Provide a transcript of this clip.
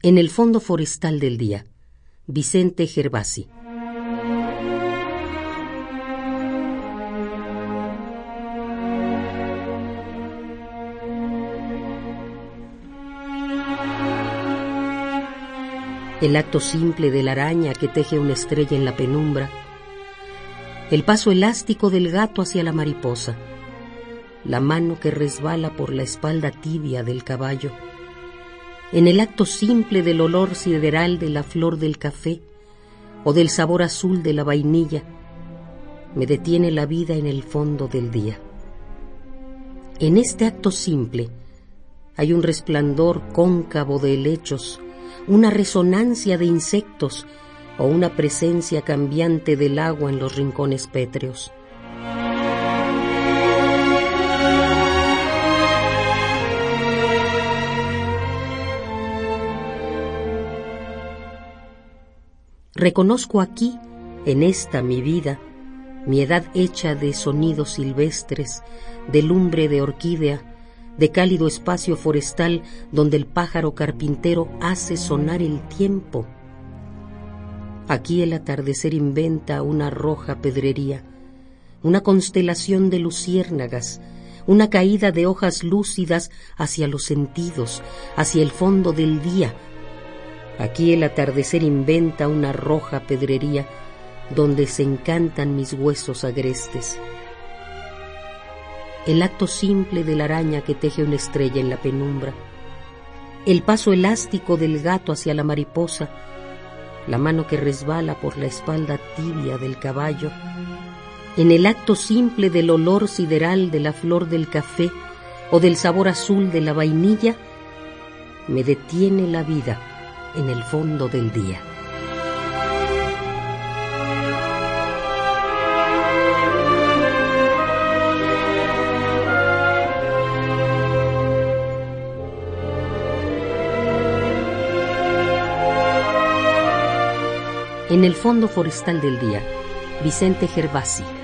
En el fondo forestal del día, Vicente Gervasi. El acto simple de la araña que teje una estrella en la penumbra, el paso elástico del gato hacia la mariposa, la mano que resbala por la espalda tibia del caballo, en el acto simple del olor sideral de la flor del café o del sabor azul de la vainilla, me detiene la vida en el fondo del día. En este acto simple hay un resplandor cóncavo de helechos, una resonancia de insectos o una presencia cambiante del agua en los rincones pétreos. Reconozco aquí, en esta mi vida, mi edad hecha de sonidos silvestres, de lumbre de orquídea, de cálido espacio forestal donde el pájaro carpintero hace sonar el tiempo. Aquí el atardecer inventa una roja pedrería, una constelación de luciérnagas, una caída de hojas lúcidas hacia los sentidos, hacia el fondo del día, Aquí el atardecer inventa una roja pedrería donde se encantan mis huesos agrestes. El acto simple de la araña que teje una estrella en la penumbra. El paso elástico del gato hacia la mariposa. La mano que resbala por la espalda tibia del caballo. En el acto simple del olor sideral de la flor del café o del sabor azul de la vainilla, me detiene la vida en el fondo del día. En el fondo forestal del día, Vicente Gervasi.